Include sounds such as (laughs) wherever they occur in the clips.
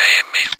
É mesmo.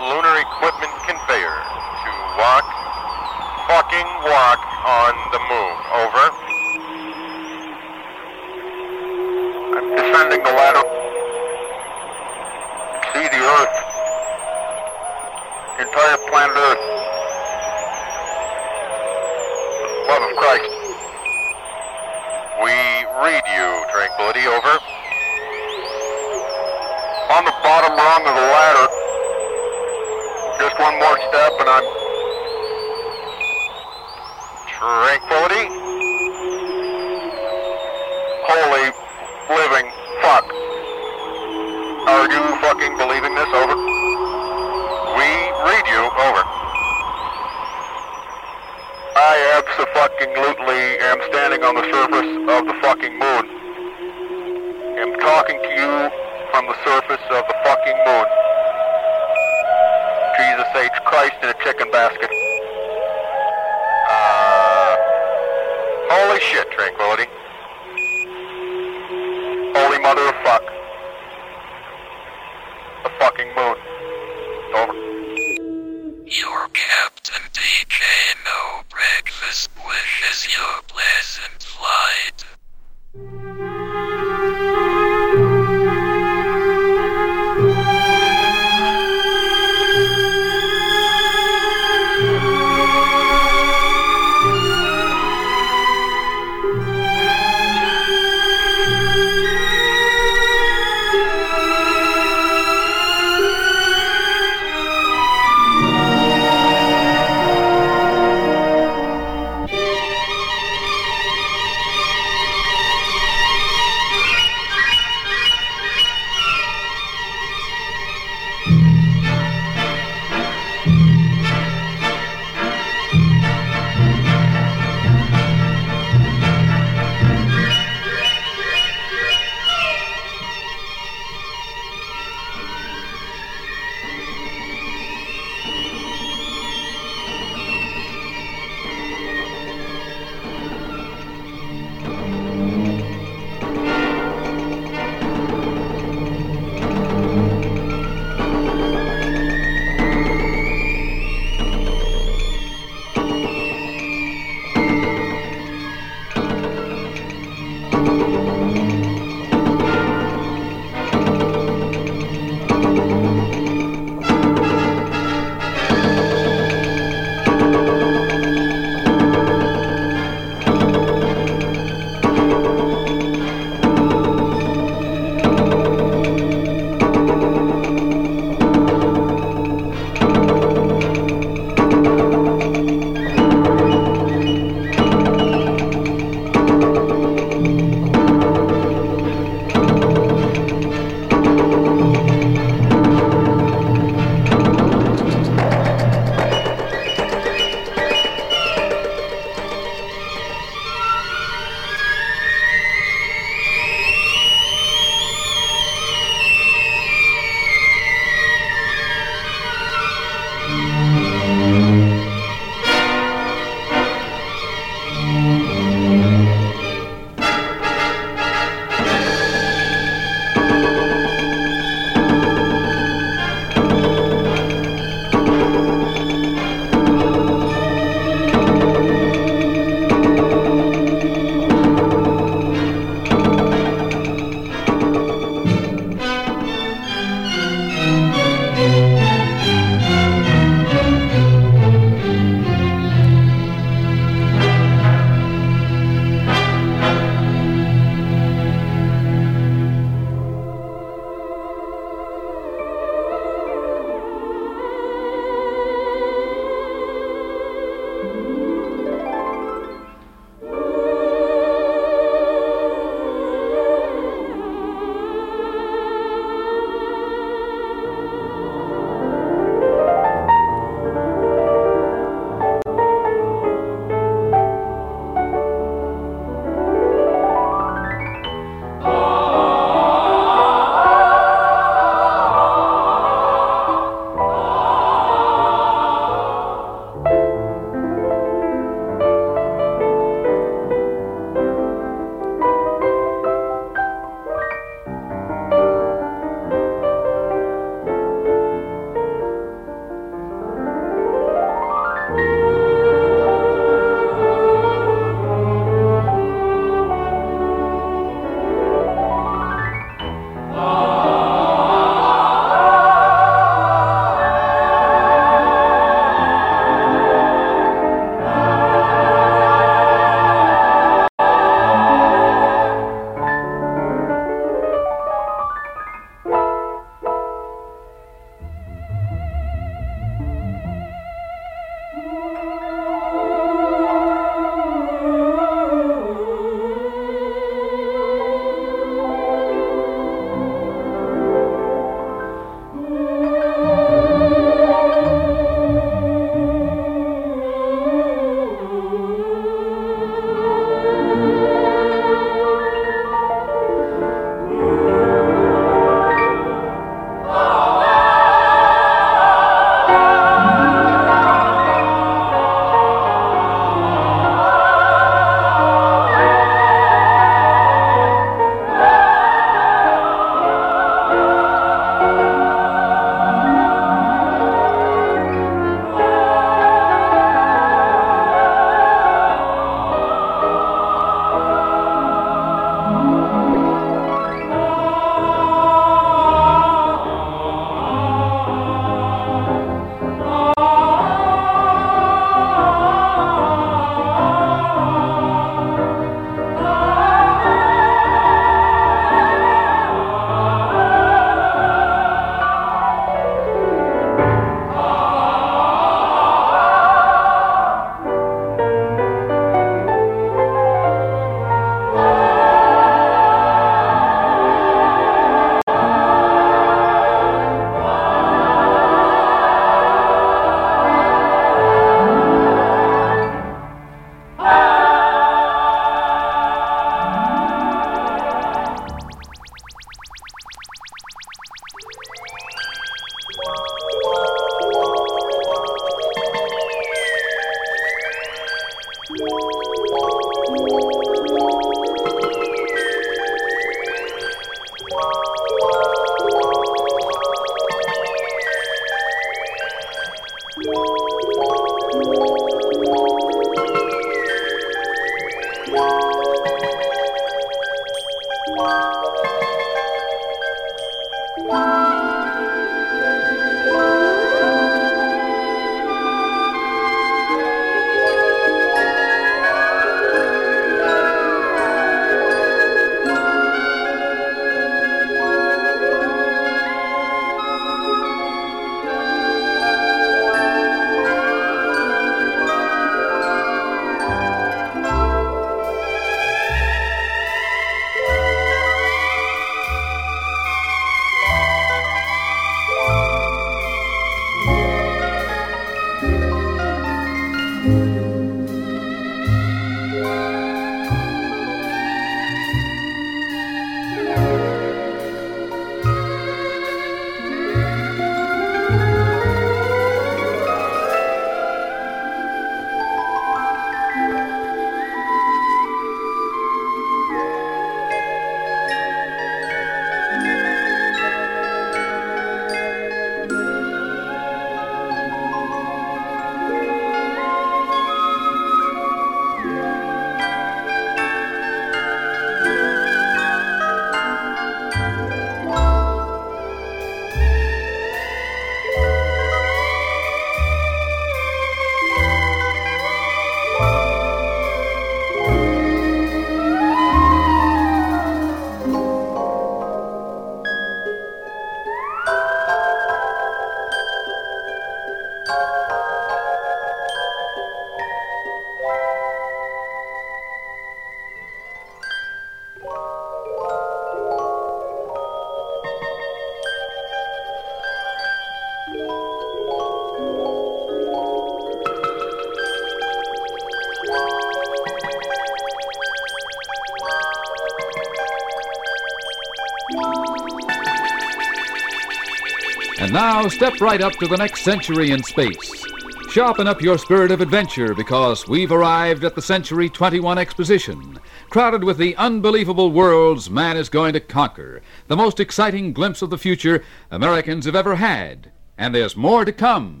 Now step right up to the next century in space. Sharpen up your spirit of adventure because we've arrived at the Century 21 exposition, crowded with the unbelievable worlds man is going to conquer, the most exciting glimpse of the future Americans have ever had. And there's more to come.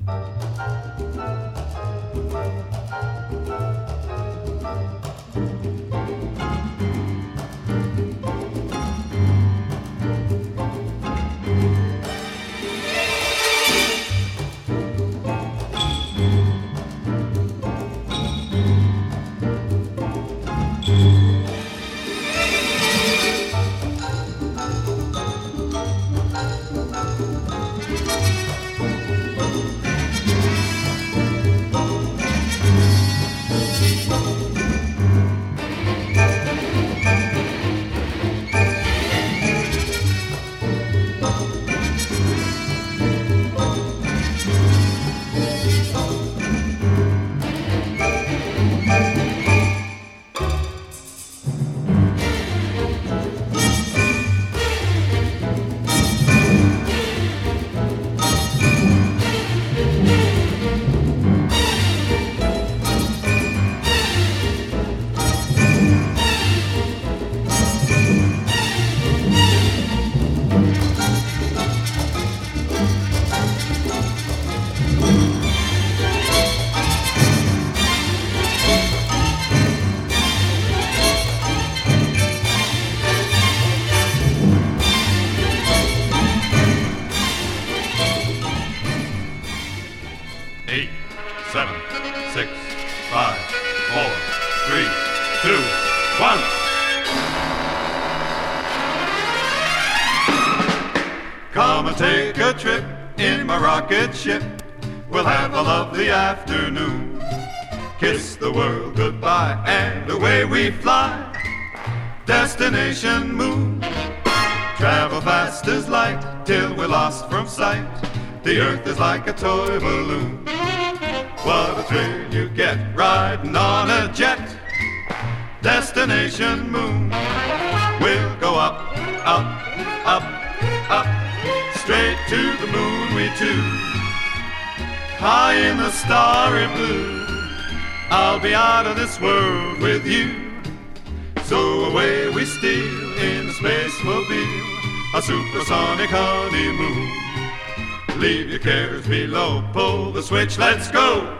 below. Pull the switch, let's go.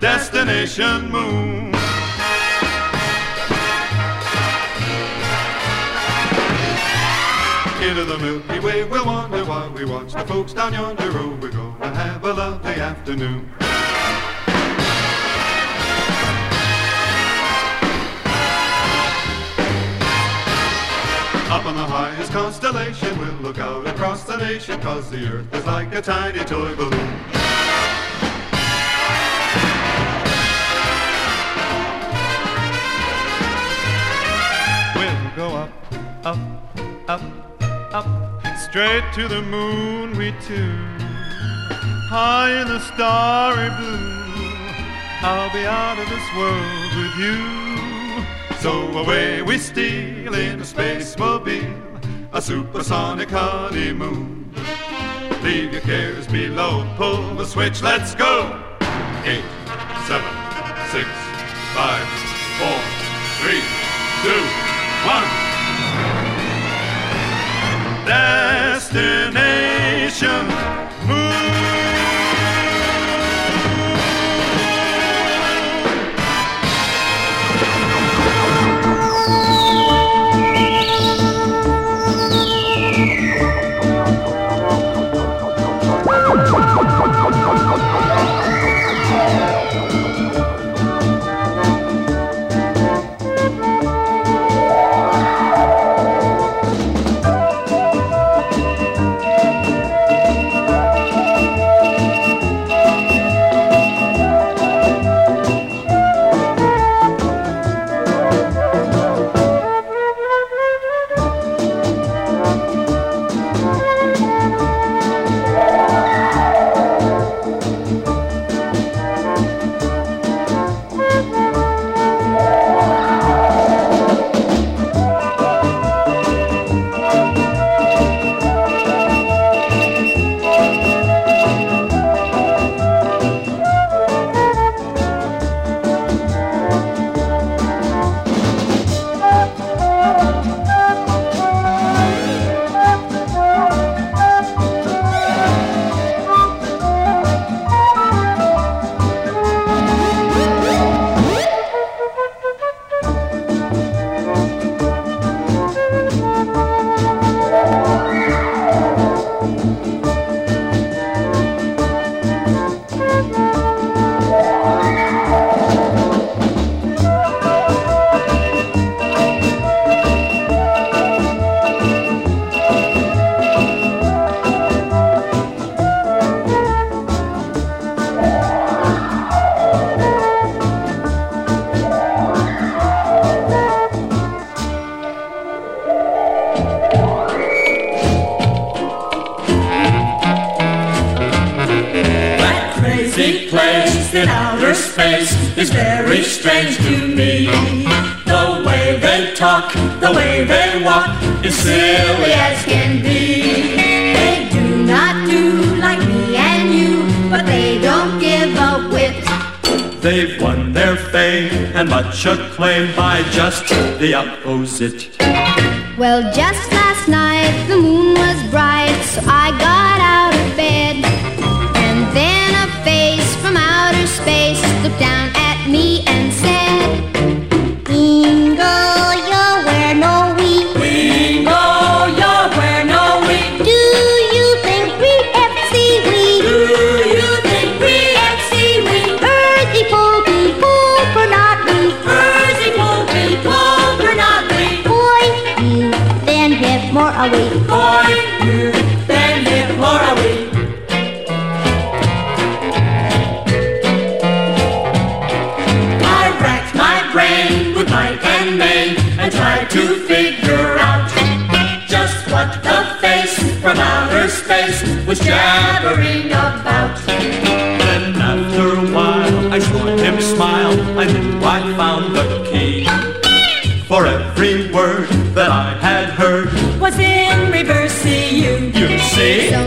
Destination Moon. Into the Milky Way, we'll wonder why we watch the folks down yonder Oh, We're gonna have a lovely afternoon. Up on the highest constellation, we'll look out across the nation, cause the earth is like a tiny toy balloon. We'll go up, up, up, up, straight to the moon we two. High in the starry blue, I'll be out of this world with you. So away we steal in a space mobile, a supersonic honeymoon. Leave your cares below, pull the switch, let's go. Eight, seven, six, five, four, three, two, one. Destination acclaim by just the opposite. Well, just last was jabbering about. Then after a while, I saw him smile. I knew I found the key. For every word that I had heard, Was in reverse, see you. you see, So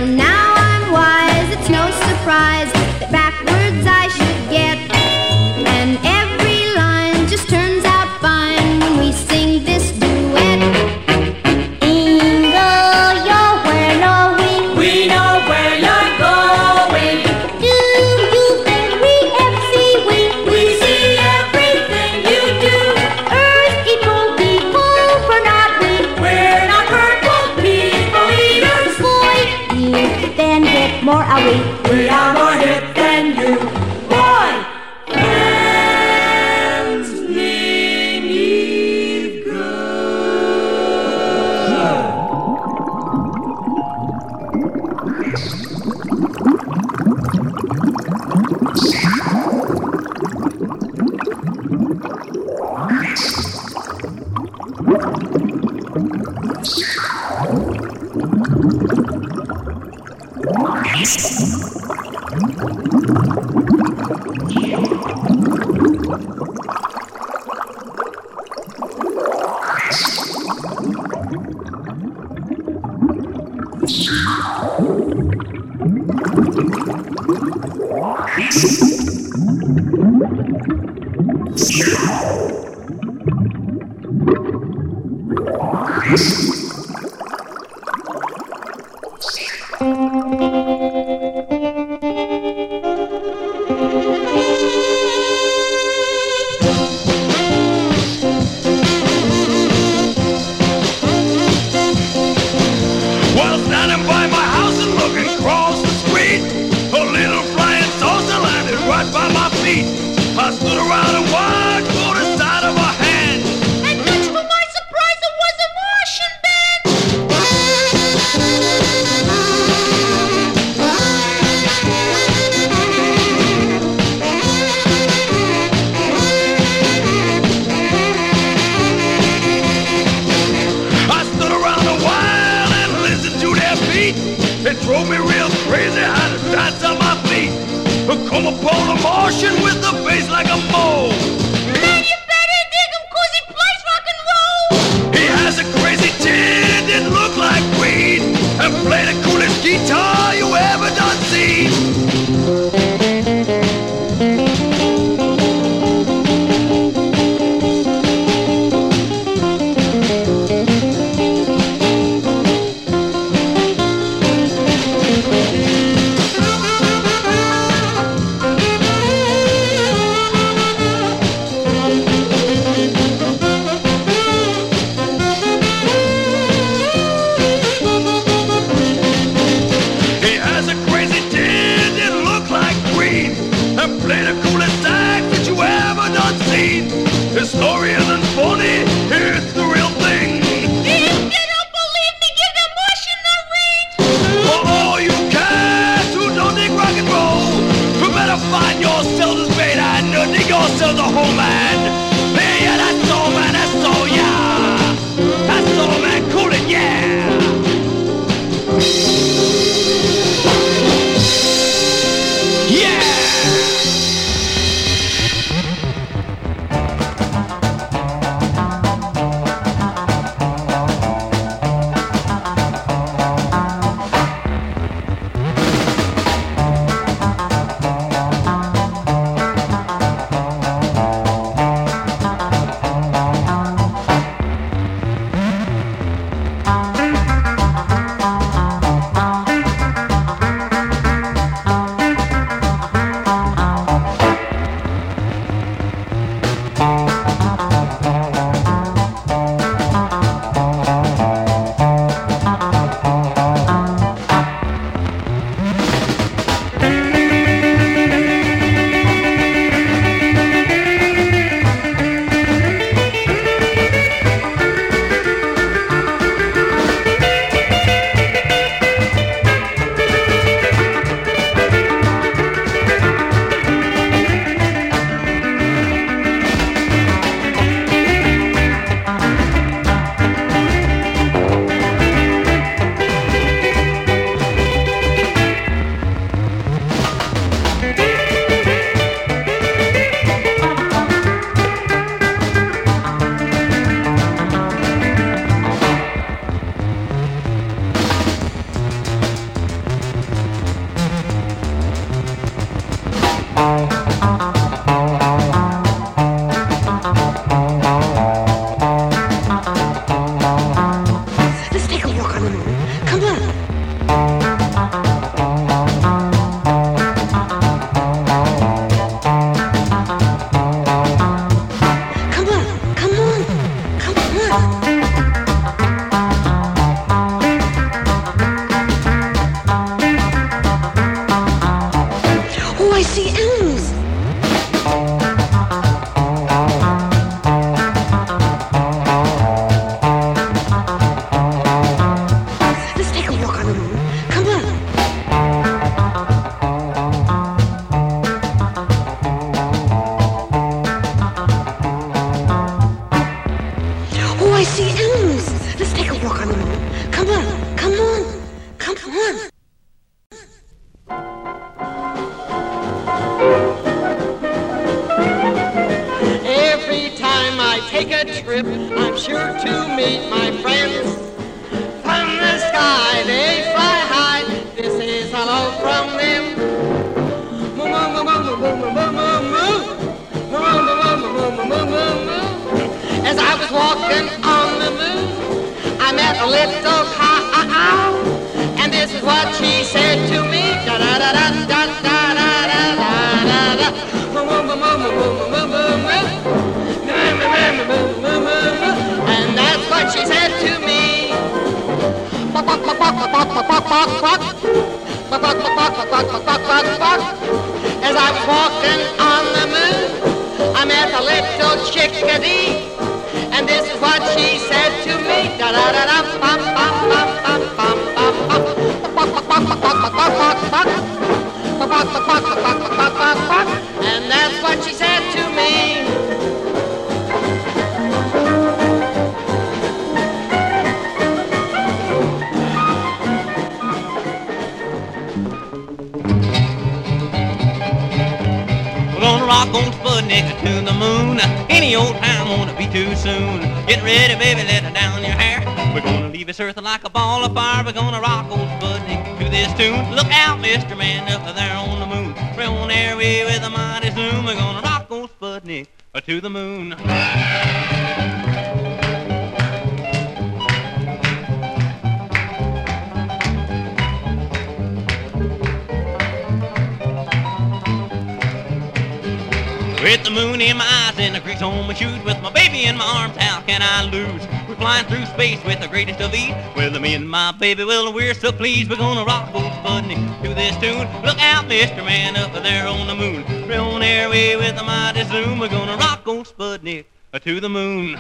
baby, well, we're so pleased. We're gonna rock old Sputnik to this tune. Look out, Mr. Man, up there on the moon. We're on our way with a mighty zoom. We're gonna rock old Sputnik uh, to the moon.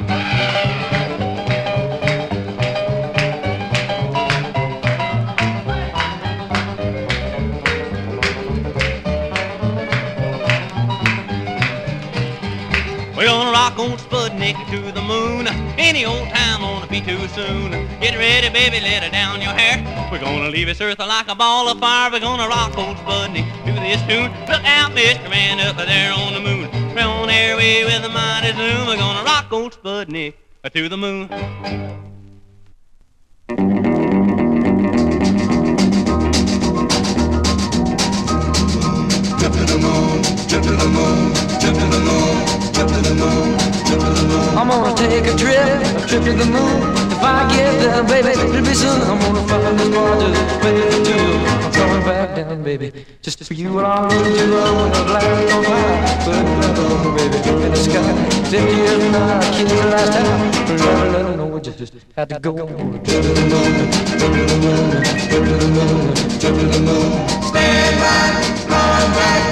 We're gonna rock on Sputnik to the moon. Any old time won't be too soon. Get ready, baby, let it down your hair. We're gonna leave this earth like a ball of fire. We're gonna rock old Sputnik to this tune. Look out, Mr. Man, up there on the moon. We're on our way with a mighty zoom. We're gonna rock old Sputnik to the moon. For you. And I'll run you up when the land on. Put it on, baby, in the sky. Fifty years now, I killed you last time. Never let her know we just had to go. Jump to the moon, to the moon, to the moon, to the moon. Stand by, going back.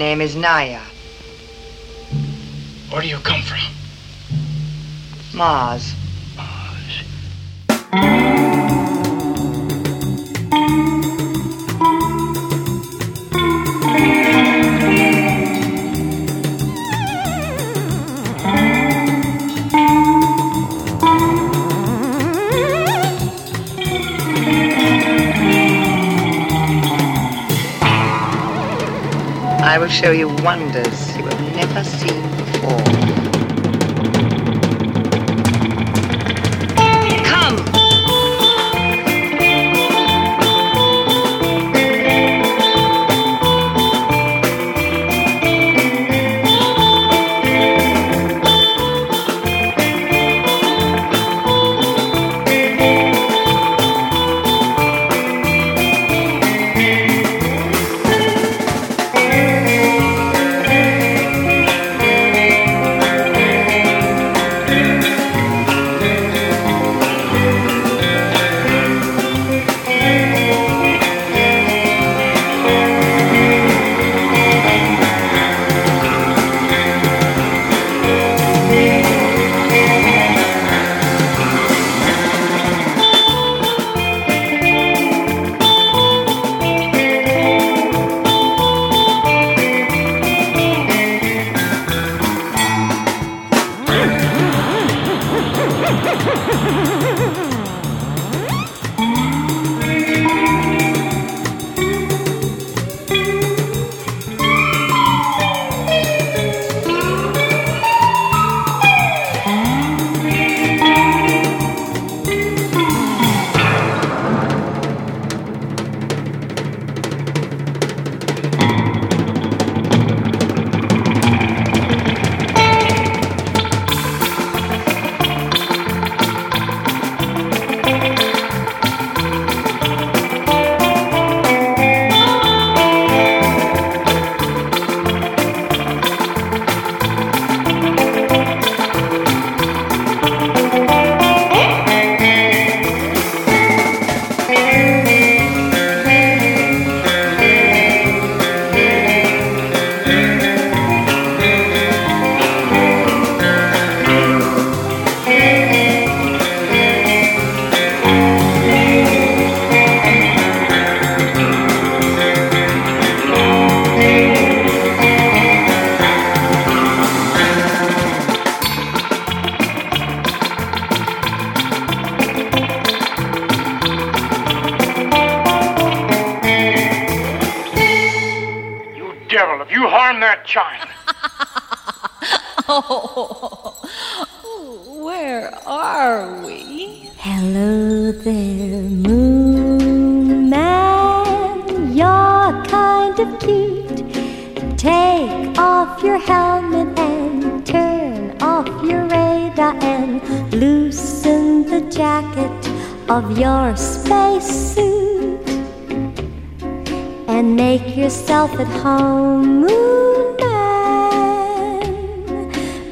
name is Naya. Where do you come from? Mars. I will show you wonders you will never see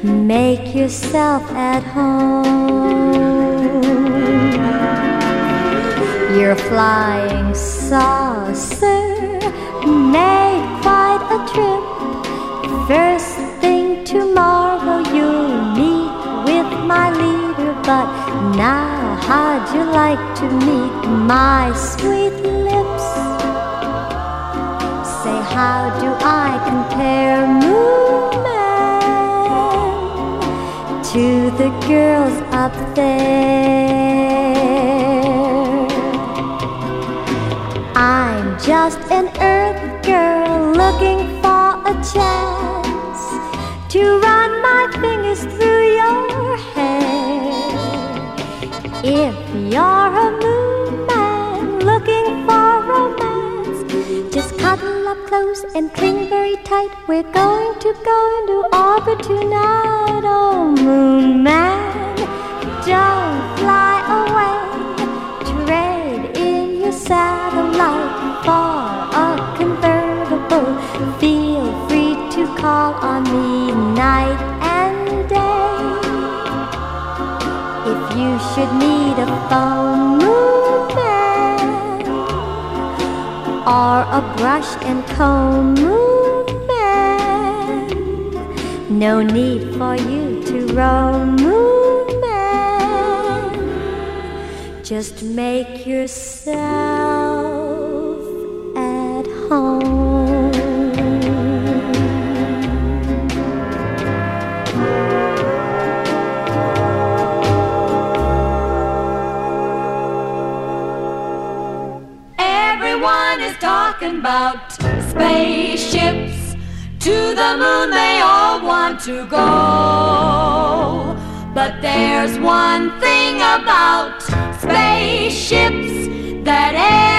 Make yourself at home. Your flying saucer made quite a trip. First thing tomorrow you'll meet with my leader, but now how'd you like to meet my sweet lips? Say, how do I compare, Moon to the girls up there? I'm just an earth girl looking for a chance to run my fingers through your hair. If you're a moon man looking for romance, just cuddle up close and cling very We're going to go into orbit tonight. Oh, moon man, don't fly away. Trade in your satellite for a convertible. Feel free to call on me night and day. If you should need a phone, moon man, or a brush and comb, moon no need for you to roam, man. Just make yourself at home. Everyone is talking about spaceships. To the moon they all want to go. But there's one thing about spaceships that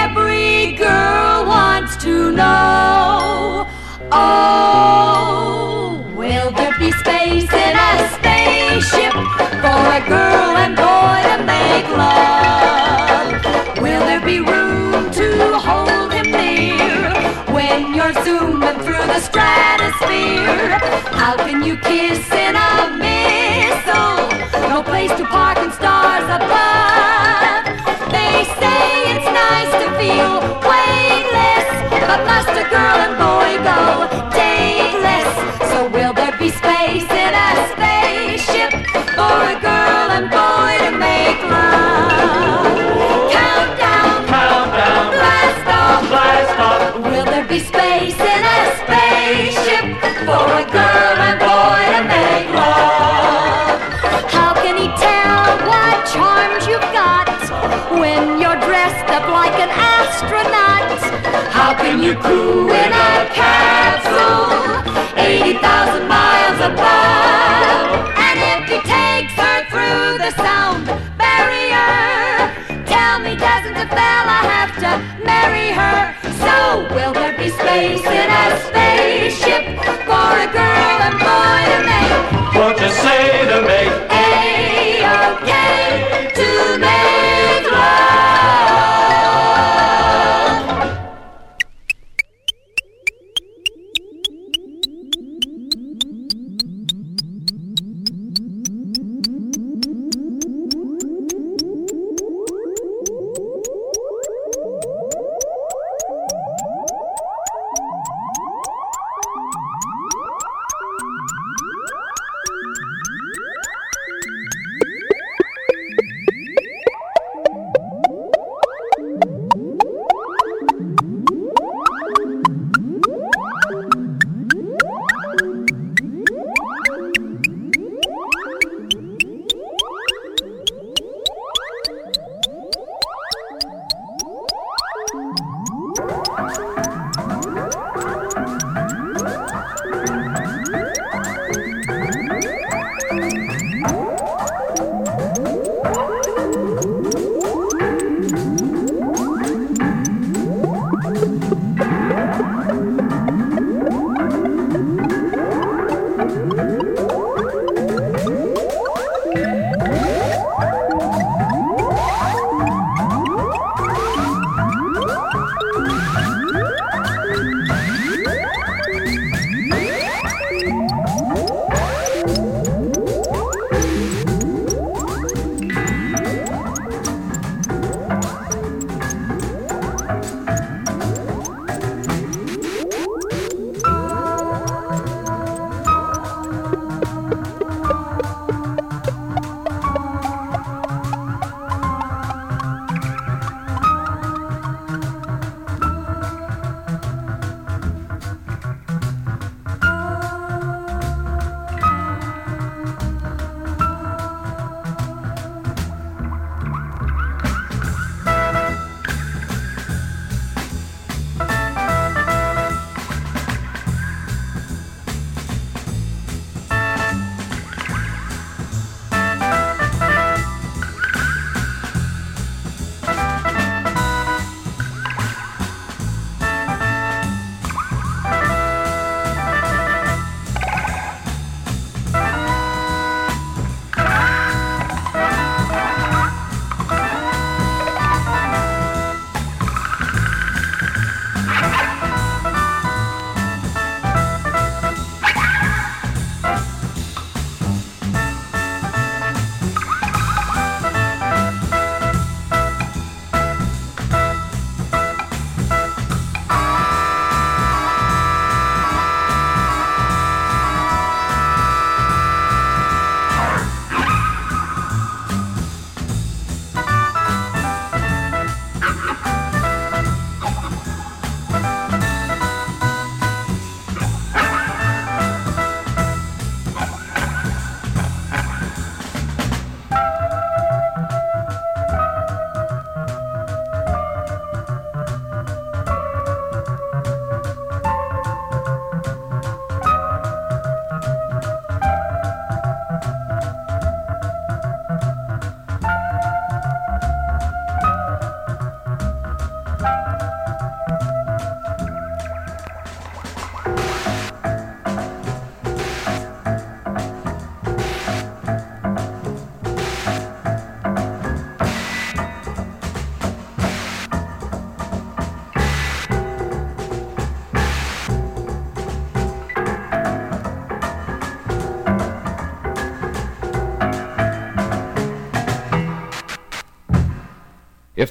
every girl wants to know. Oh, will there be space in a spaceship for a girl and boy to make love? How can you kiss in a How can you crew in a capsule 80,000 miles above? And if he takes her through the sound barrier, tell me, doesn't the fella have to marry her? So will there be space in a spaceship for a girl and boy to make? What you say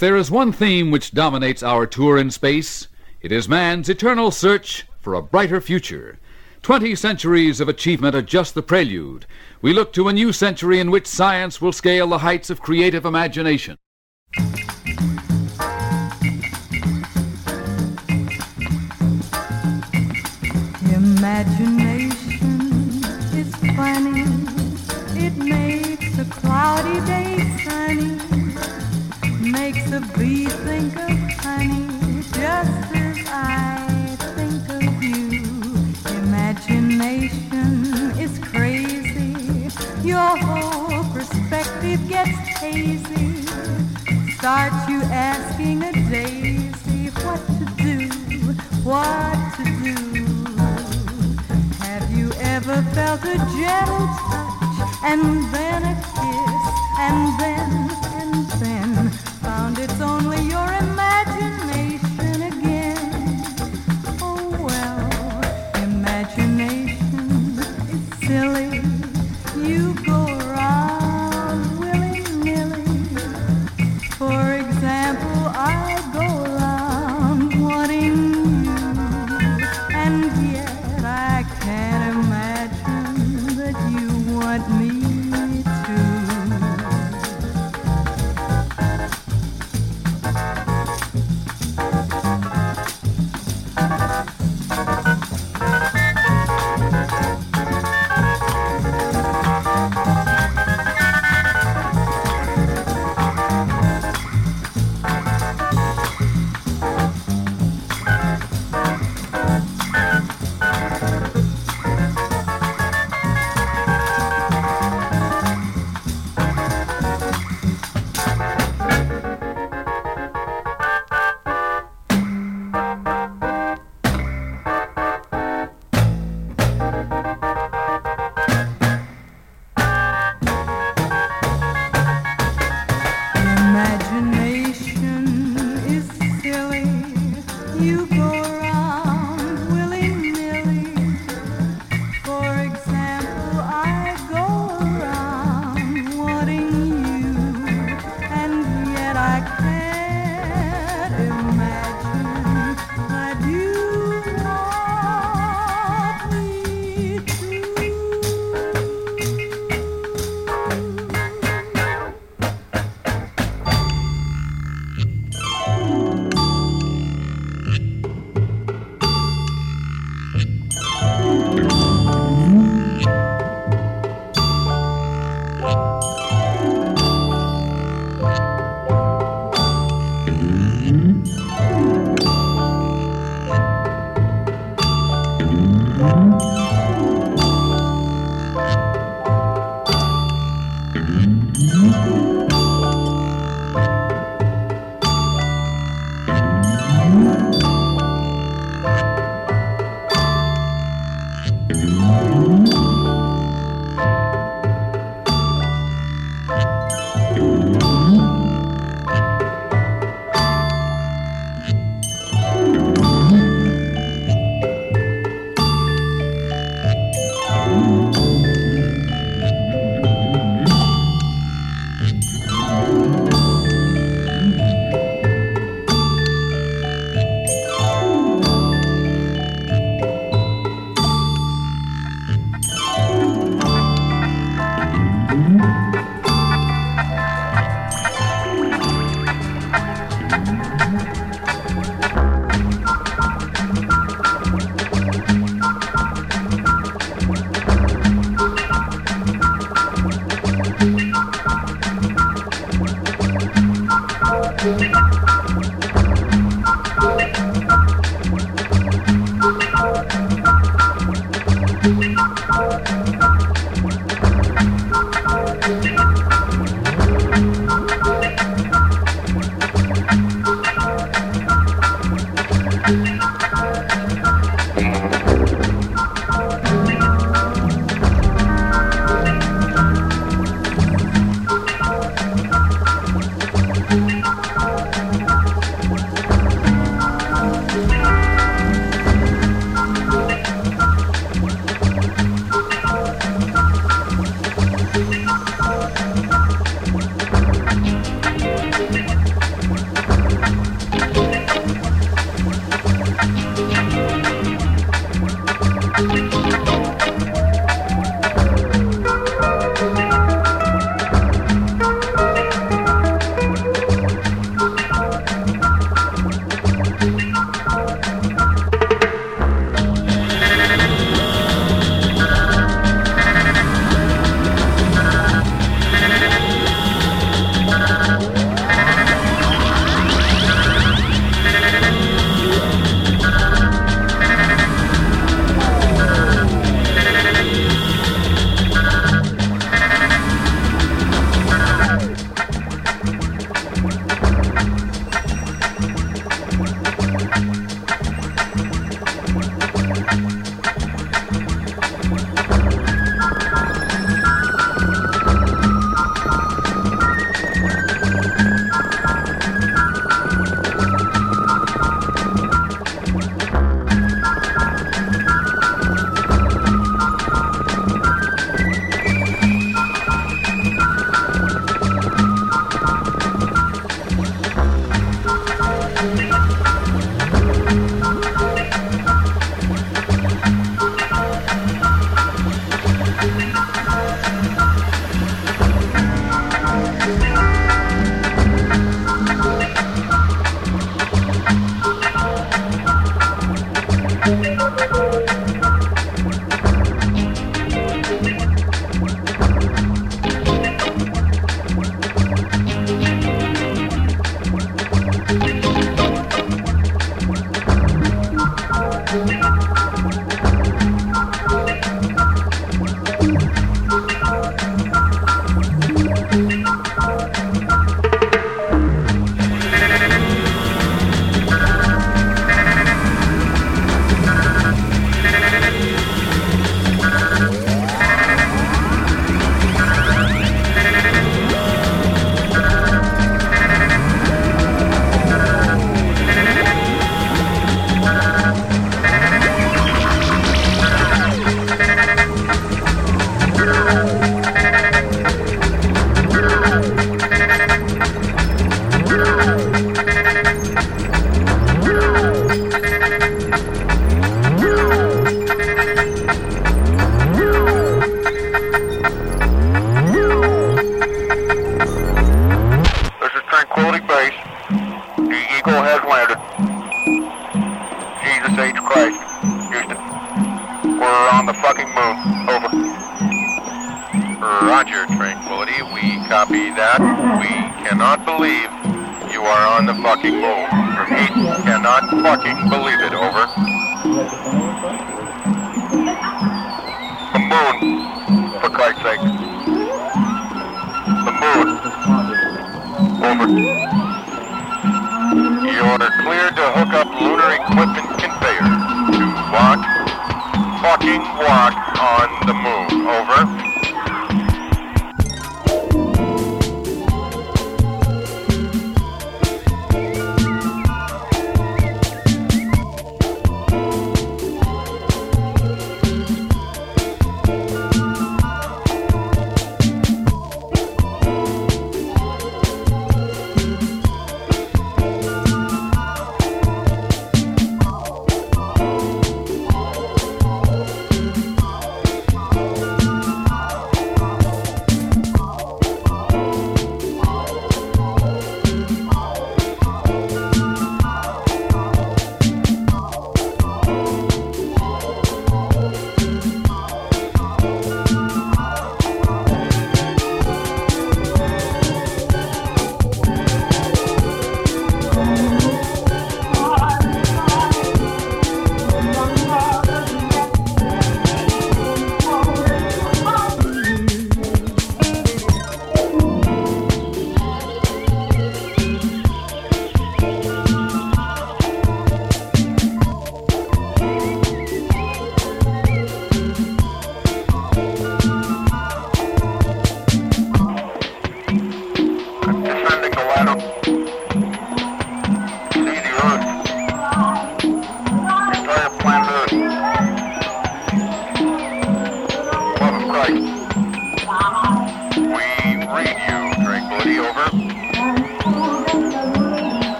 If there is one theme which dominates our tour in space, it is man's eternal search for a brighter future. Twenty centuries of achievement are just the prelude. We look to a new century in which science will scale the heights of creative imagination. Imagination is funny. It makes a cloudy day sunny. Makes a bee think of honey, just as I think of you. Imagination is crazy. Your whole perspective gets hazy. Starts you asking a daisy what to do, what to do. Have you ever felt a gentle touch and then a kiss and then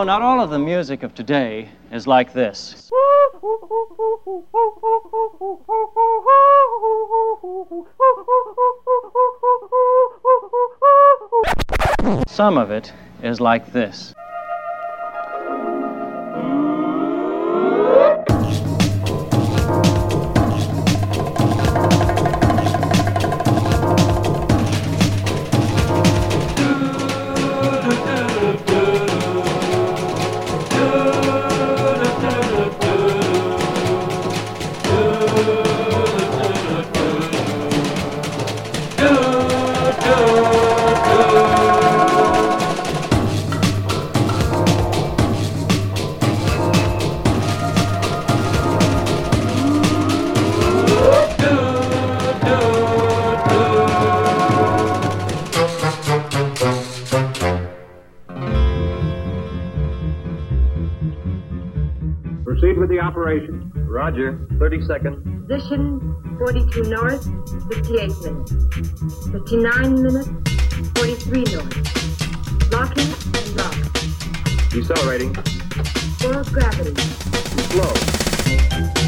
know, not all of the music of today is like this. Some of it is like this. Operation. Roger. 30 seconds. Position 42 north, 58 minutes. 59 minutes, 43 north. Locking and lock. Decelerating. Full gravity. Slow.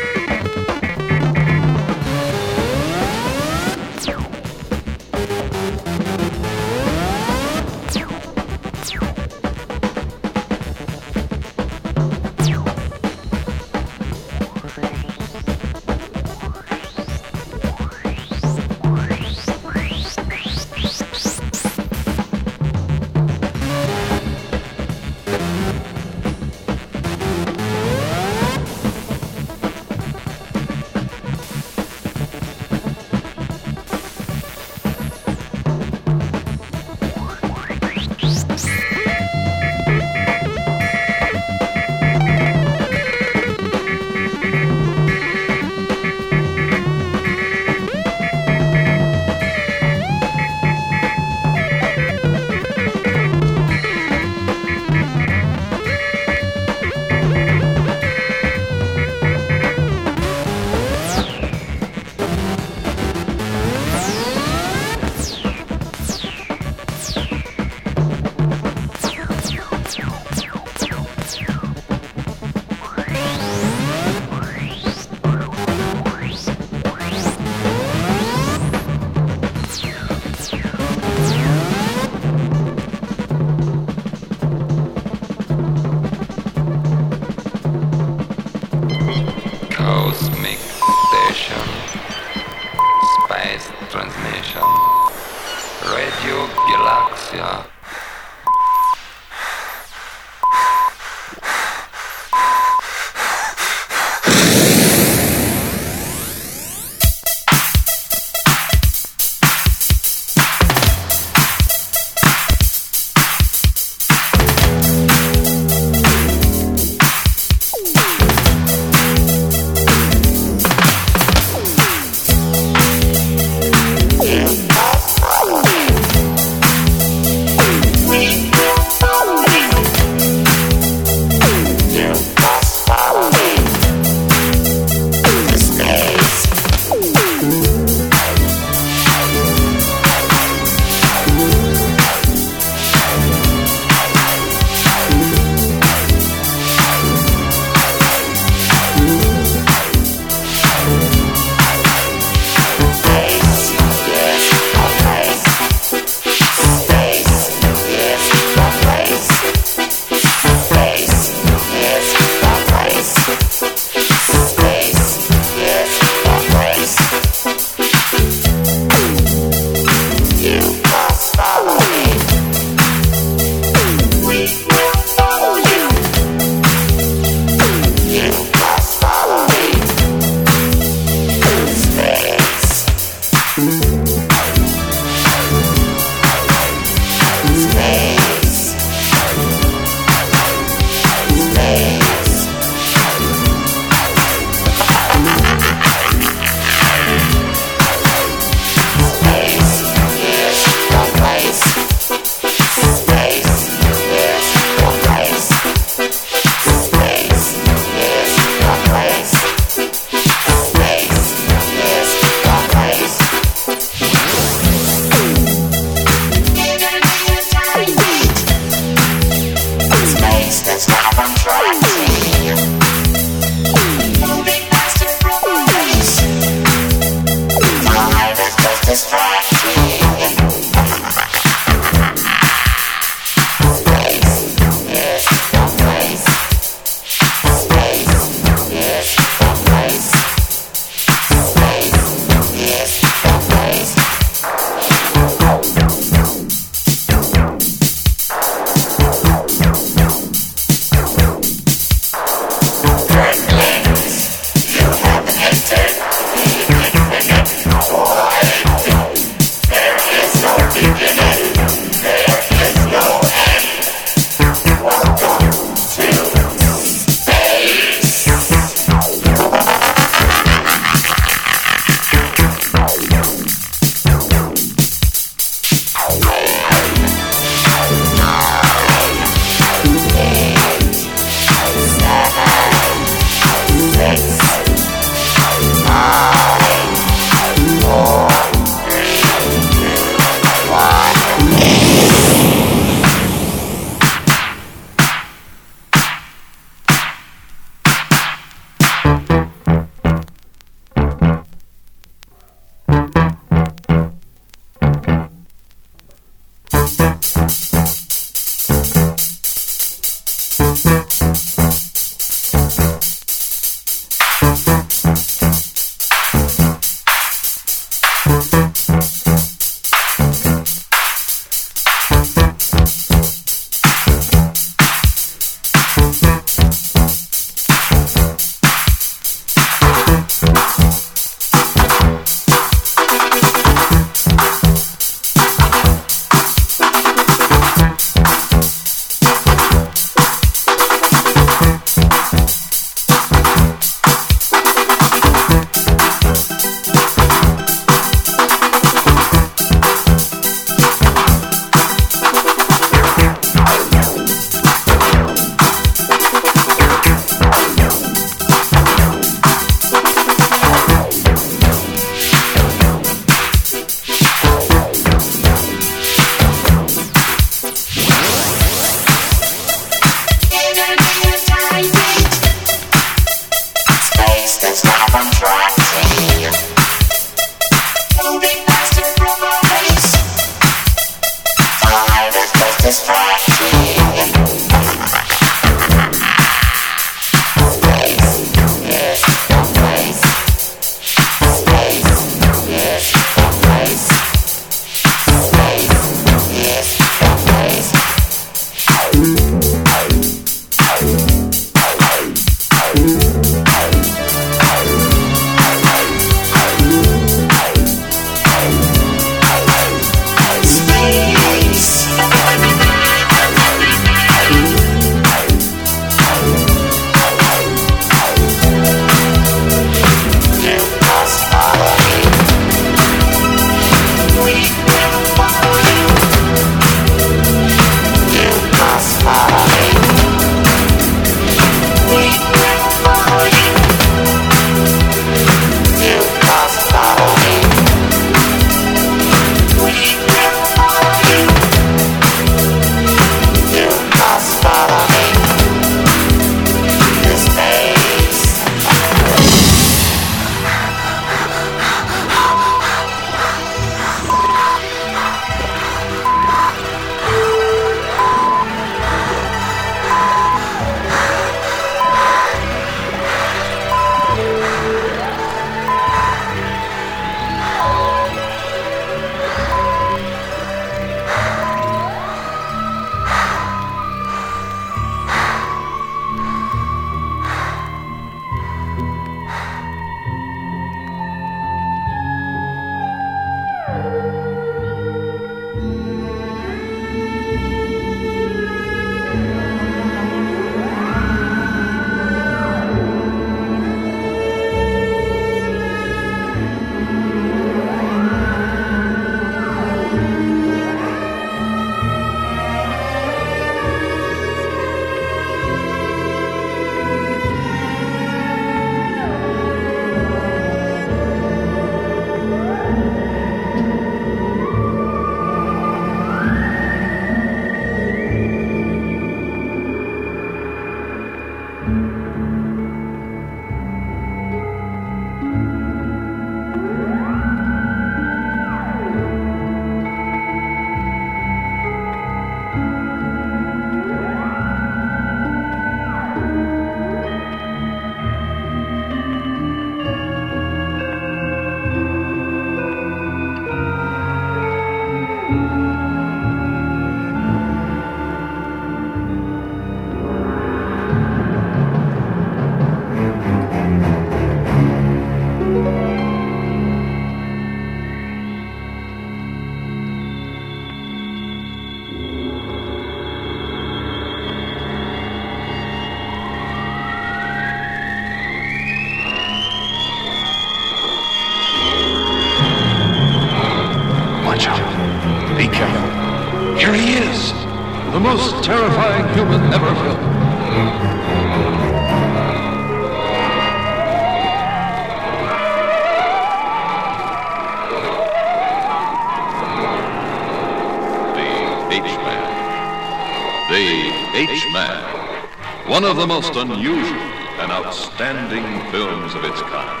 Of the most unusual and outstanding films of its kind.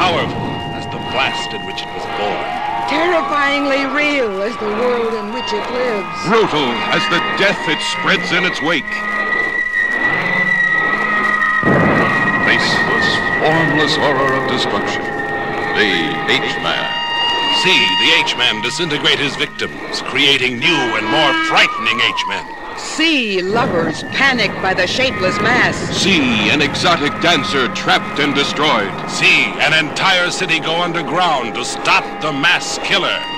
Powerful as the blast in which it was born. Terrifyingly real as the world in which it lives. Brutal as the death it spreads in its wake. Faceless, formless horror of destruction. The H-Man. See the H-Man disintegrate his victims, creating new and more frightening H-Men. See lovers panic by the shapeless mass. See an exotic dancer trapped and destroyed. See an entire city go underground to stop the mass killer.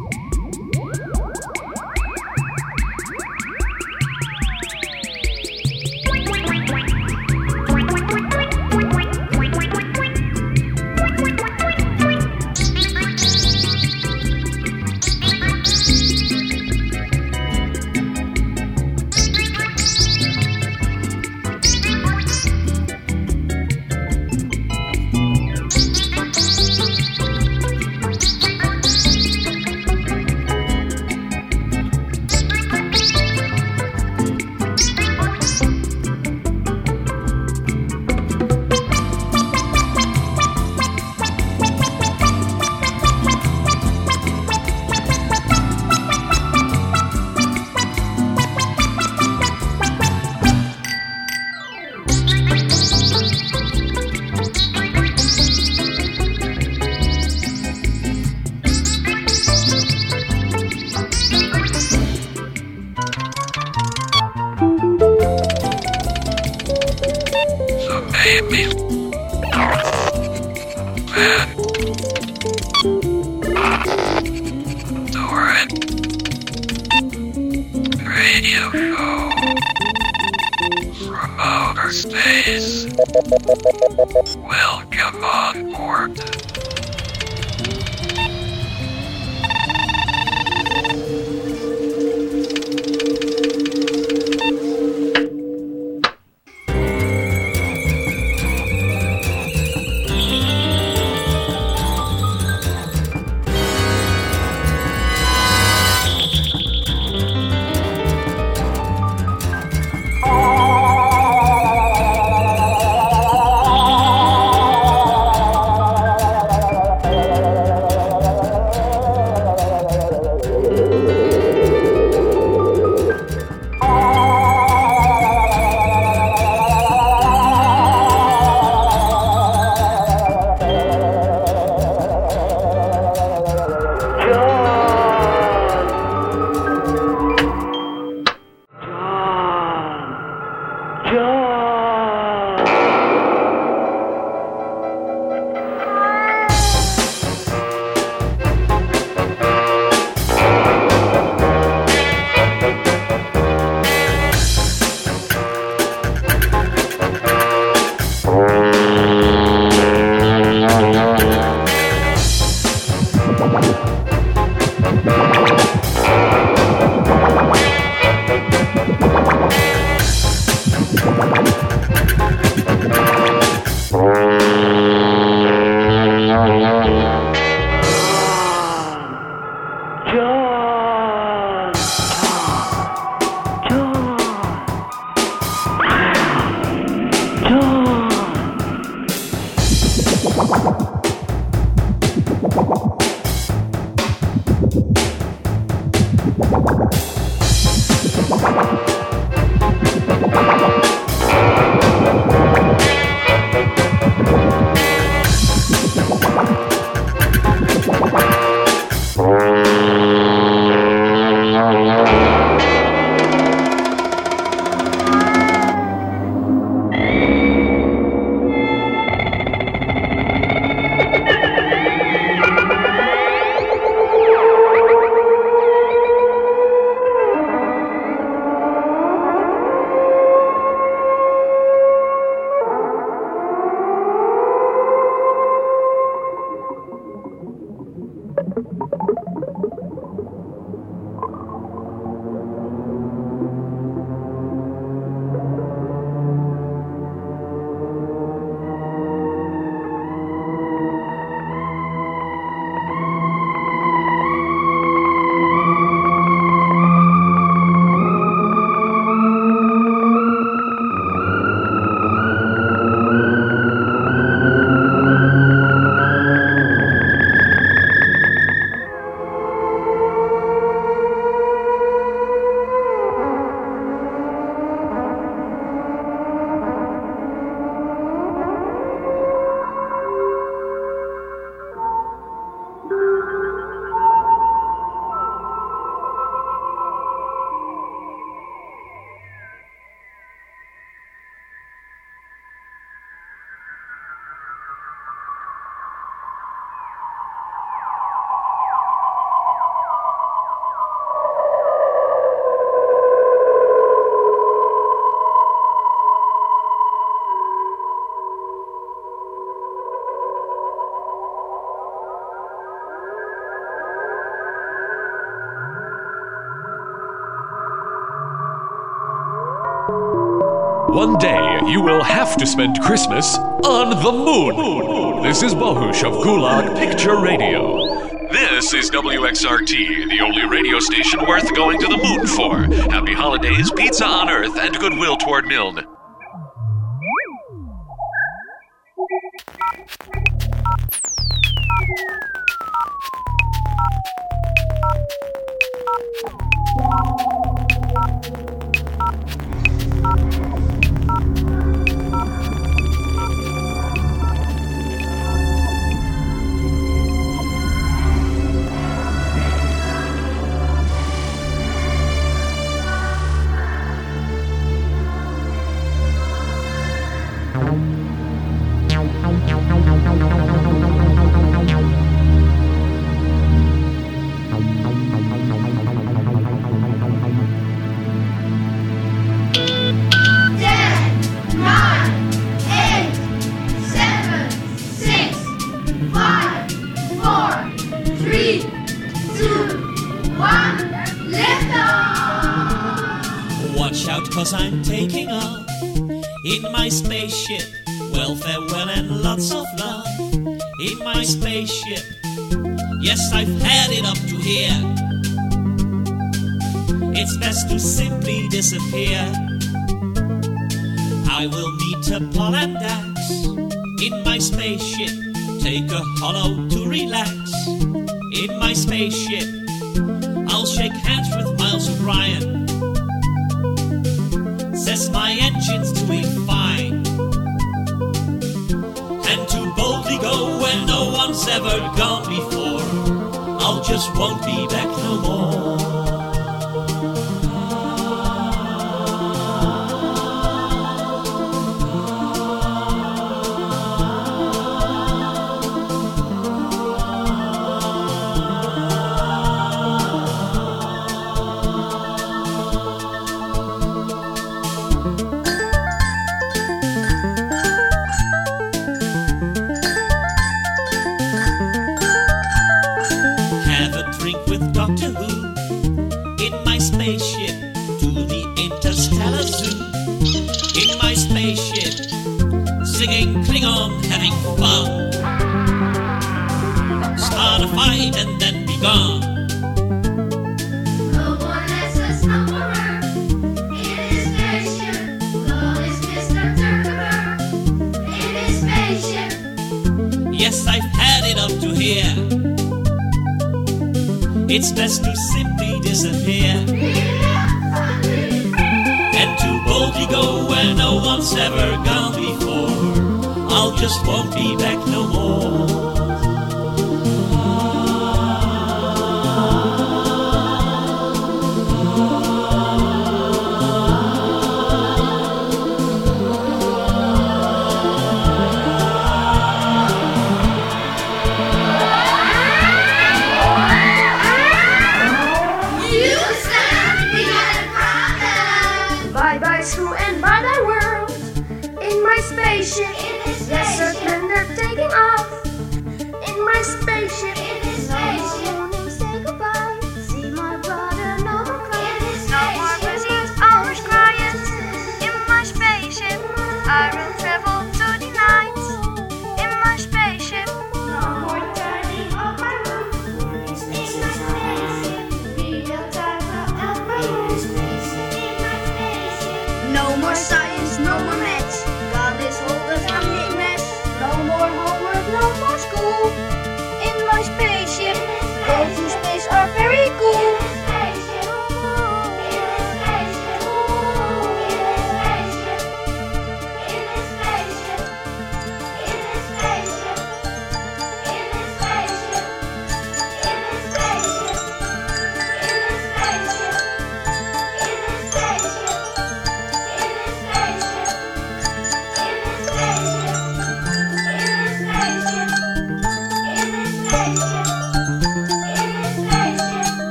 have to spend Christmas on the moon. This is Bohush of Gulag Picture Radio. This is WXRT, the only radio station worth going to the moon for. Happy holidays, pizza on Earth, and goodwill toward Milne.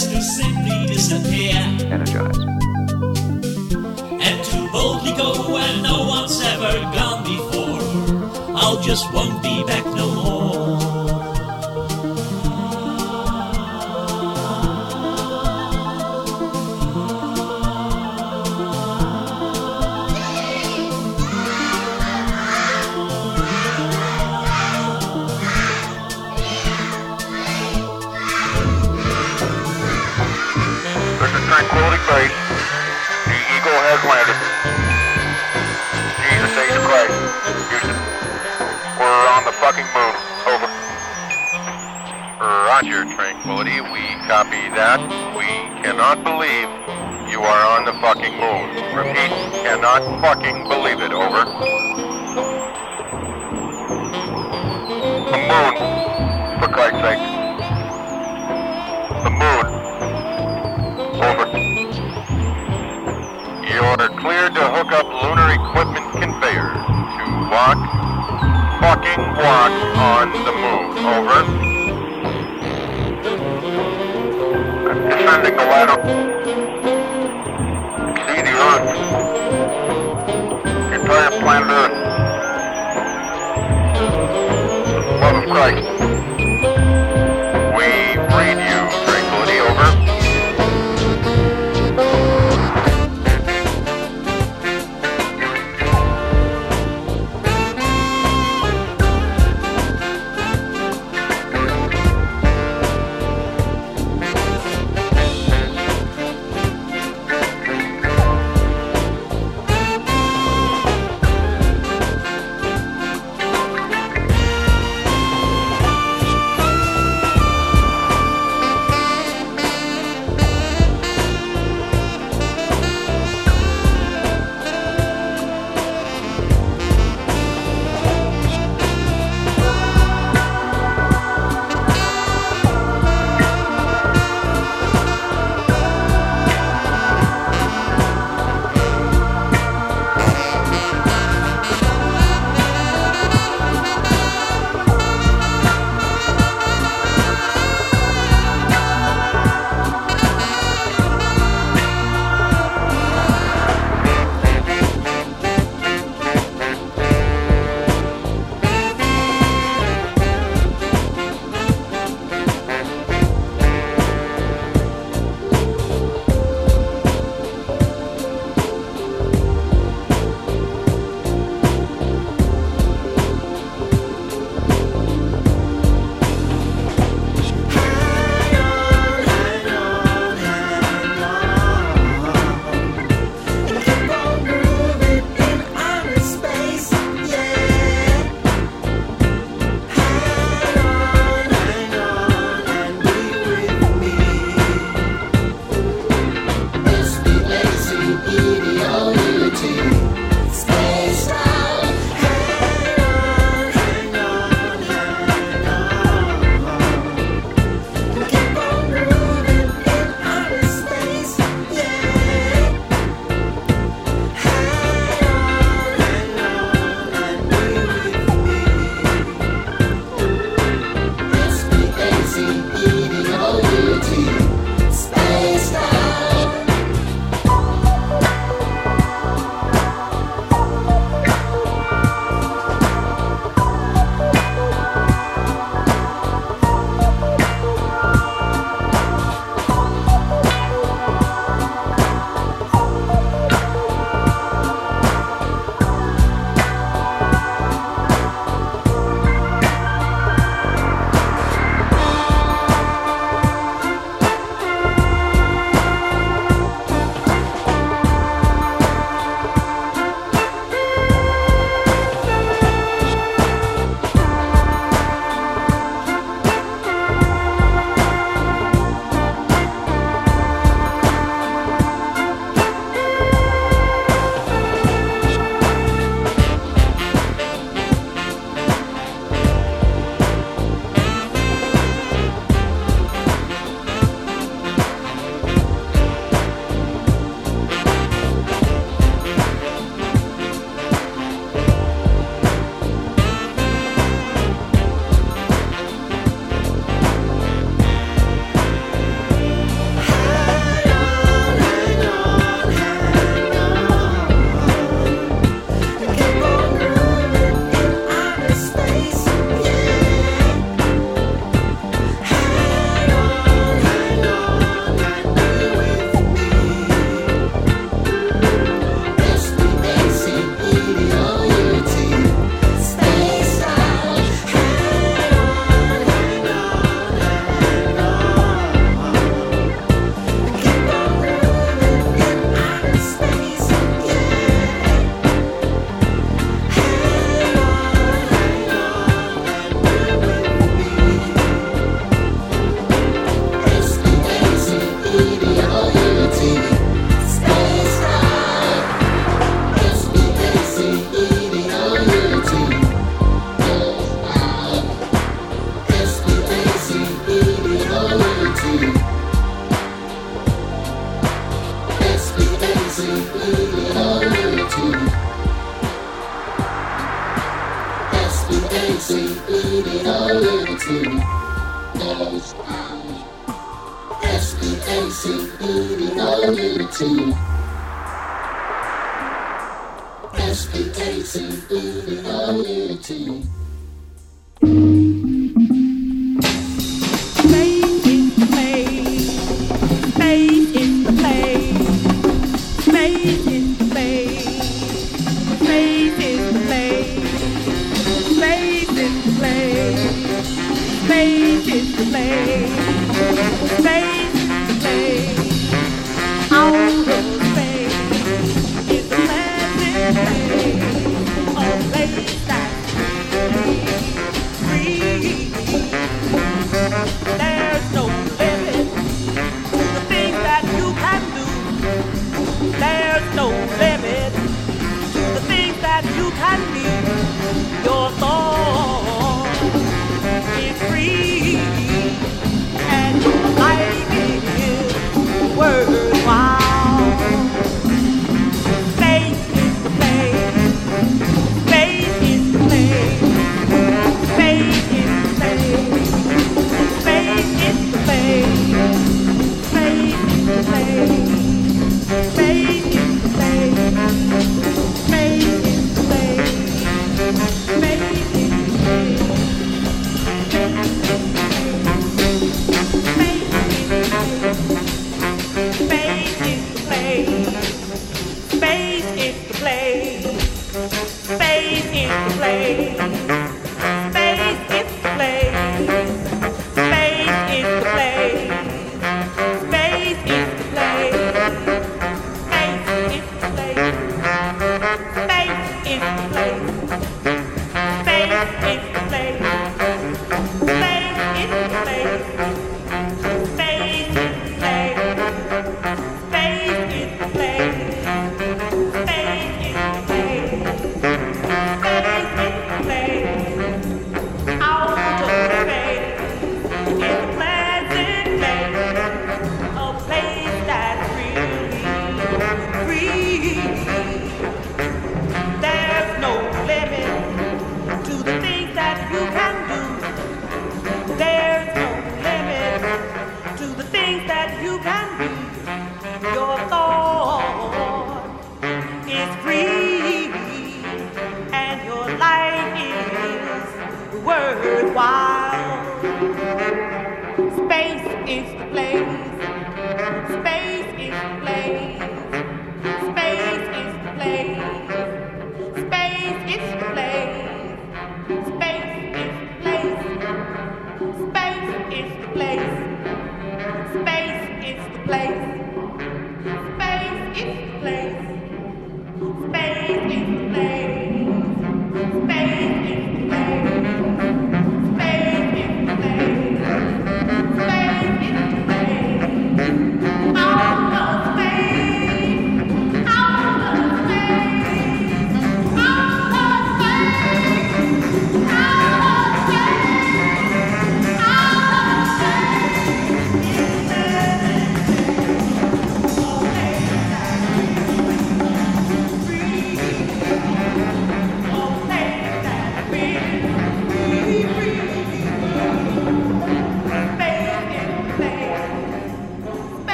Eu simples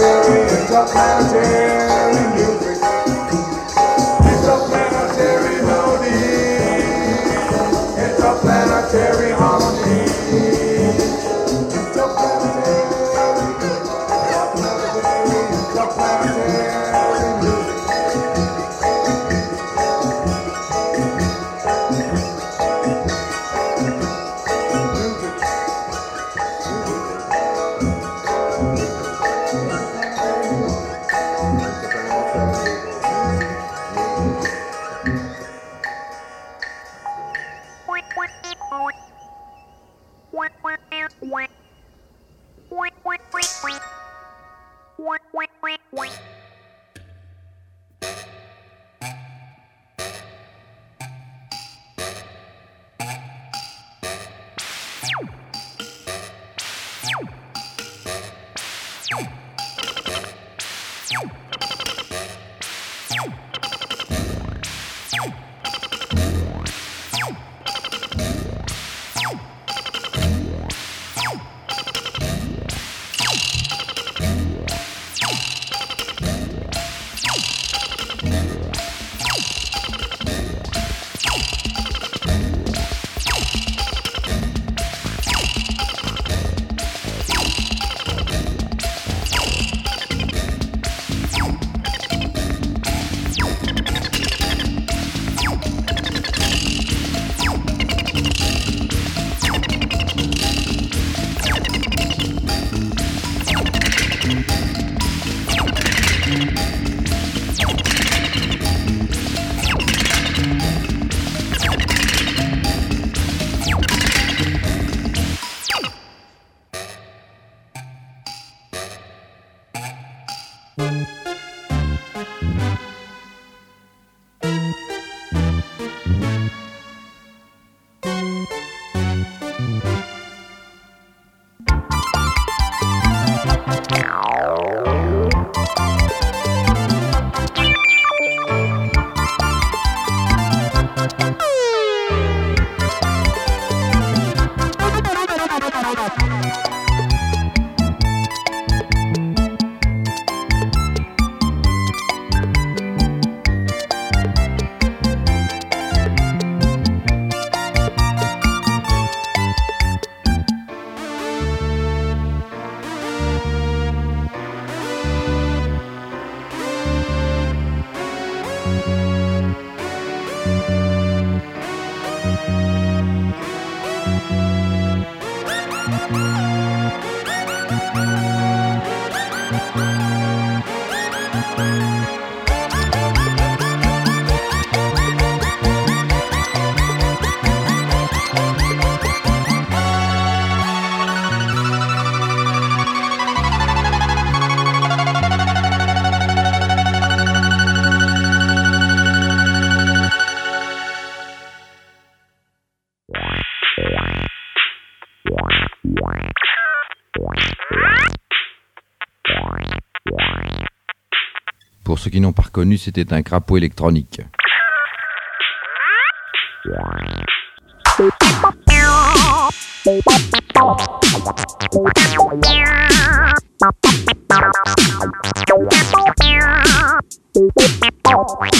interplanetary, interplanetary music. Interplanetary ceux qui n'ont pas reconnu, c'était un crapaud électronique. (laughs)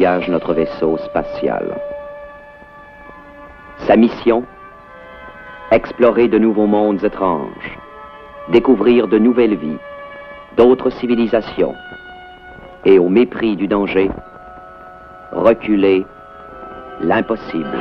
notre vaisseau spatial. Sa mission? Explorer de nouveaux mondes étranges, découvrir de nouvelles vies, d'autres civilisations, et au mépris du danger, reculer l'impossible.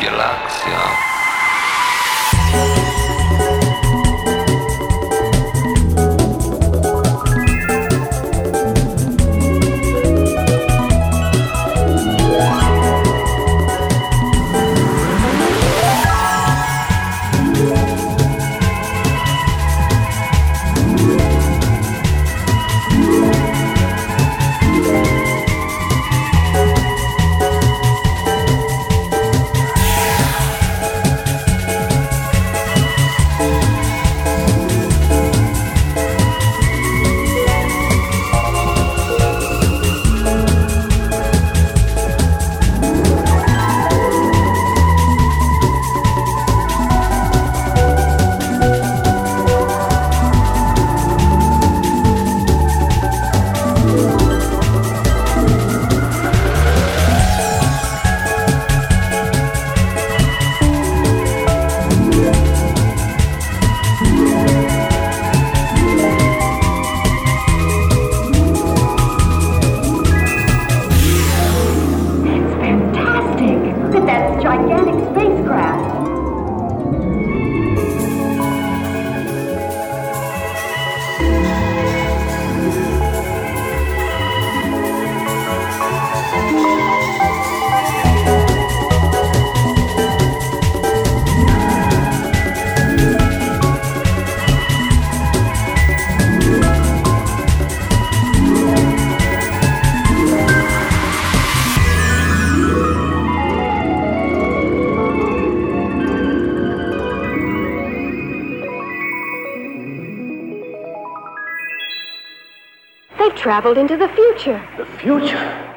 galaxia. Traveled into the future. The future?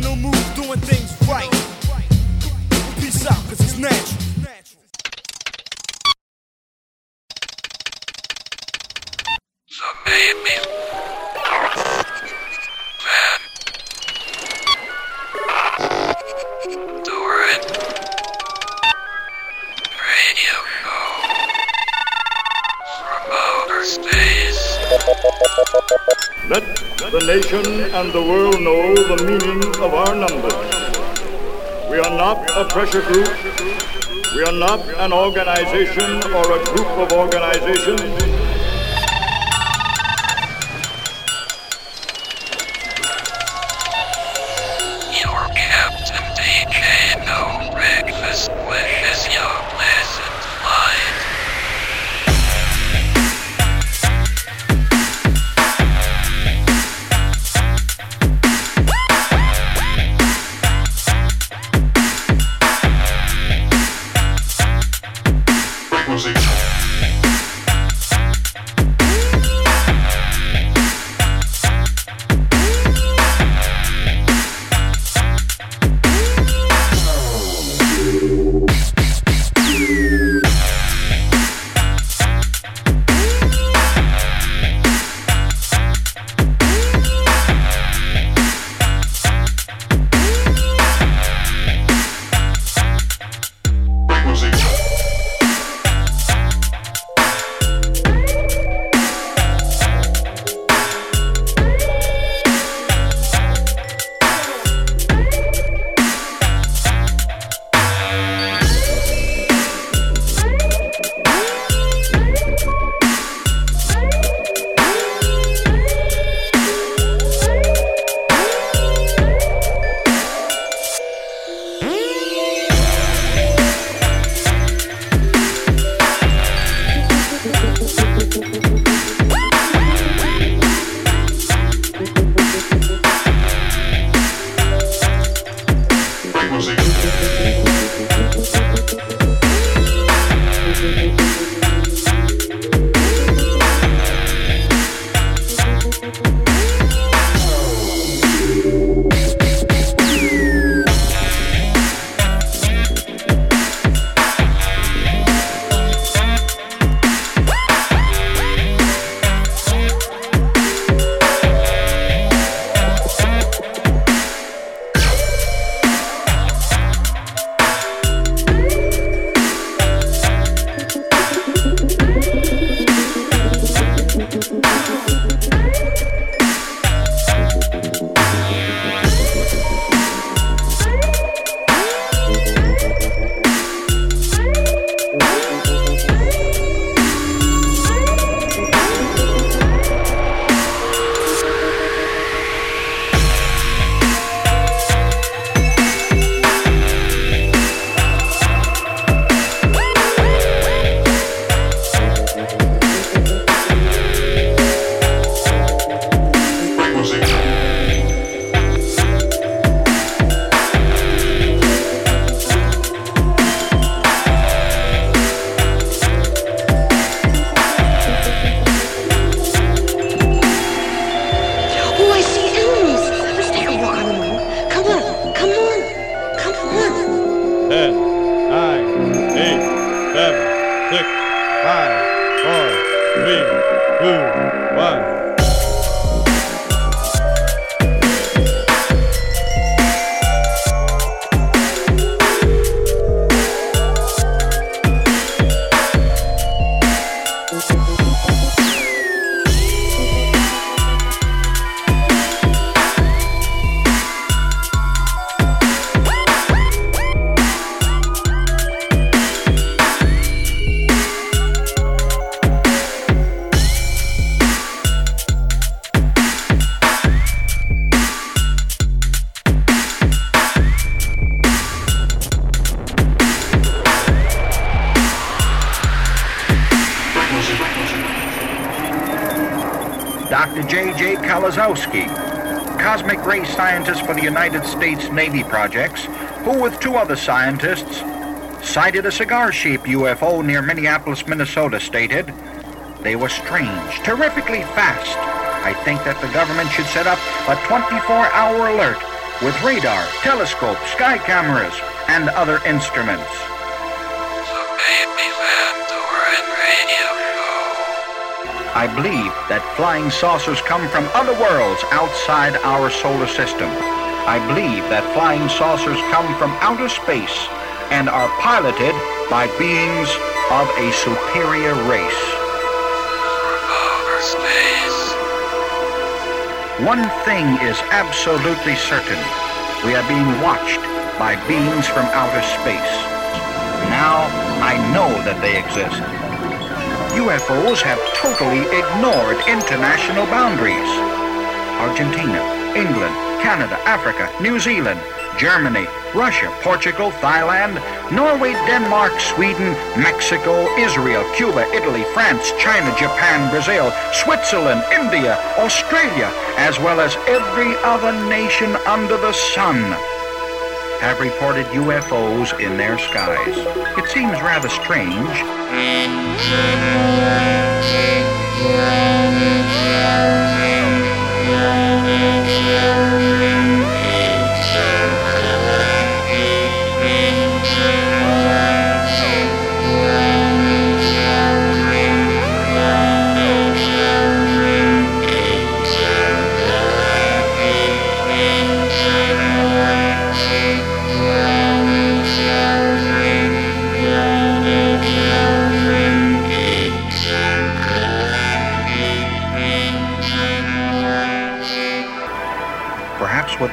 making no moves, doing things right. Peace out, cause it's natural. Nation and the world know the meaning of our numbers. We are not a pressure group. We are not an organization or a group of organizations. United States Navy projects, who, with two other scientists, sighted a cigar shaped UFO near Minneapolis, Minnesota, stated they were strange, terrifically fast. I think that the government should set up a 24 hour alert with radar, telescope, sky cameras, and other instruments. The Mamie Van Doren Radio Show. I believe that flying saucers come from other worlds outside our solar system. I believe that flying saucers come from outer space and are piloted by beings of a superior race. One thing is absolutely certain. We are being watched by beings from outer space. Now I know that they exist. UFOs have totally ignored international boundaries. Argentina, England, Canada, Africa, New Zealand, Germany, Russia, Portugal, Thailand, Norway, Denmark, Sweden, Mexico, Israel, Cuba, Italy, France, China, Japan, Brazil, Switzerland, India, Australia, as well as every other nation under the sun have reported UFOs in their skies. It seems rather strange.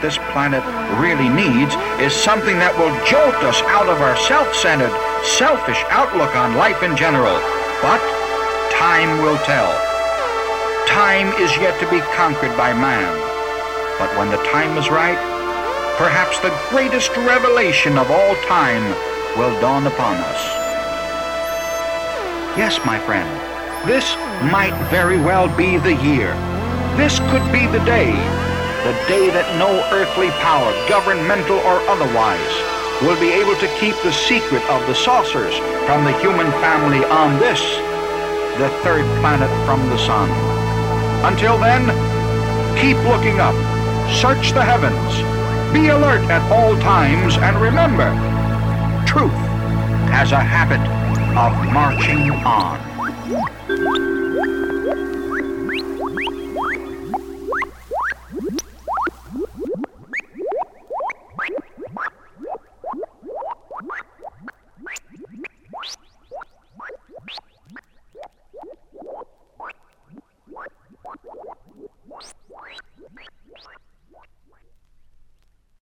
This planet really needs is something that will jolt us out of our self-centered, selfish outlook on life in general. But time will tell. Time is yet to be conquered by man. But when the time is right, perhaps the greatest revelation of all time will dawn upon us. Yes, my friend, this might very well be the year. This could be the day, the day that no earthly power, governmental or otherwise, will be able to keep the secret of the saucers from the human family on this, the third planet from the sun. Until then, keep looking up, search the heavens, be alert at all times, and remember, truth has a habit of marching on.